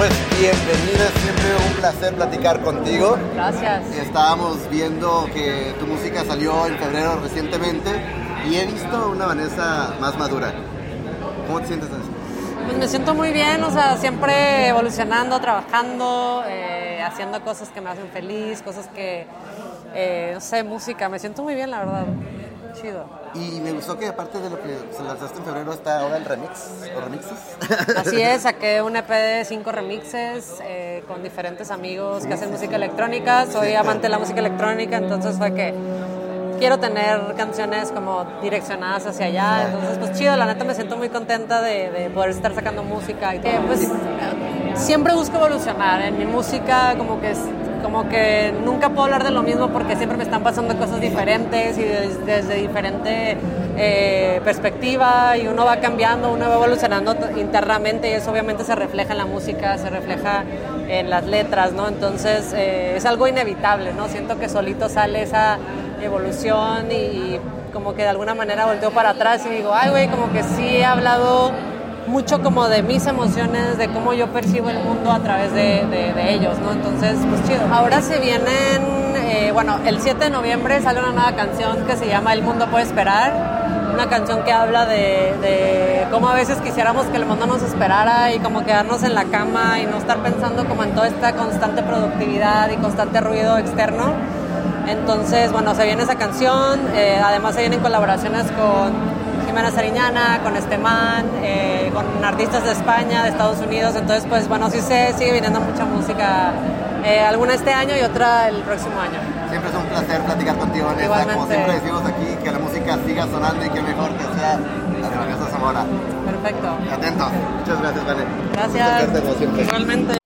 Pues bienvenida, es siempre un placer platicar contigo. Gracias. Estábamos viendo que tu música salió en febrero recientemente y he visto una Vanessa más madura. ¿Cómo te sientes en eso? Pues me siento muy bien, o sea, siempre evolucionando, trabajando, eh, haciendo cosas que me hacen feliz, cosas que, eh, no sé, música. Me siento muy bien, la verdad. Chido. Y me gustó que aparte de lo que se lanzaste en febrero está ahora el remix o remixes. Así es, saqué un EP de cinco remixes eh, con diferentes amigos que hacen música electrónica. Soy amante de la música electrónica, entonces fue que quiero tener canciones como direccionadas hacia allá. Entonces, pues chido, la neta me siento muy contenta de, de poder estar sacando música. Y que, pues siempre busco evolucionar en mi música, como que es como que nunca puedo hablar de lo mismo porque siempre me están pasando cosas diferentes y des- desde diferente eh, perspectiva y uno va cambiando, uno va evolucionando internamente y eso obviamente se refleja en la música, se refleja en las letras, ¿no? Entonces eh, es algo inevitable, ¿no? Siento que solito sale esa evolución y, y como que de alguna manera volteo para atrás y digo, ay, güey, como que sí he hablado mucho como de mis emociones, de cómo yo percibo el mundo a través de, de- de ellos, ¿no? Entonces, pues chido. Ahora se vienen, eh, bueno, el 7 de noviembre sale una nueva canción que se llama El Mundo Puede Esperar, una canción que habla de, de cómo a veces quisiéramos que el mundo nos esperara y como quedarnos en la cama y no estar pensando como en toda esta constante productividad y constante ruido externo. Entonces, bueno, se viene esa canción, eh, además se vienen colaboraciones con Jimena Sariñana, con Estemán, eh, con artistas de España, de Estados Unidos, entonces pues bueno, sí se sigue viniendo mucha música, eh, alguna este año y otra el próximo año. Siempre es un placer platicar contigo, Vanessa. Como siempre decimos aquí, que la música siga sonando y que mejor que sea la de Vanessa Zamora. Perfecto. Atento. Muchas gracias, Vanessa. Gracias. Igualmente.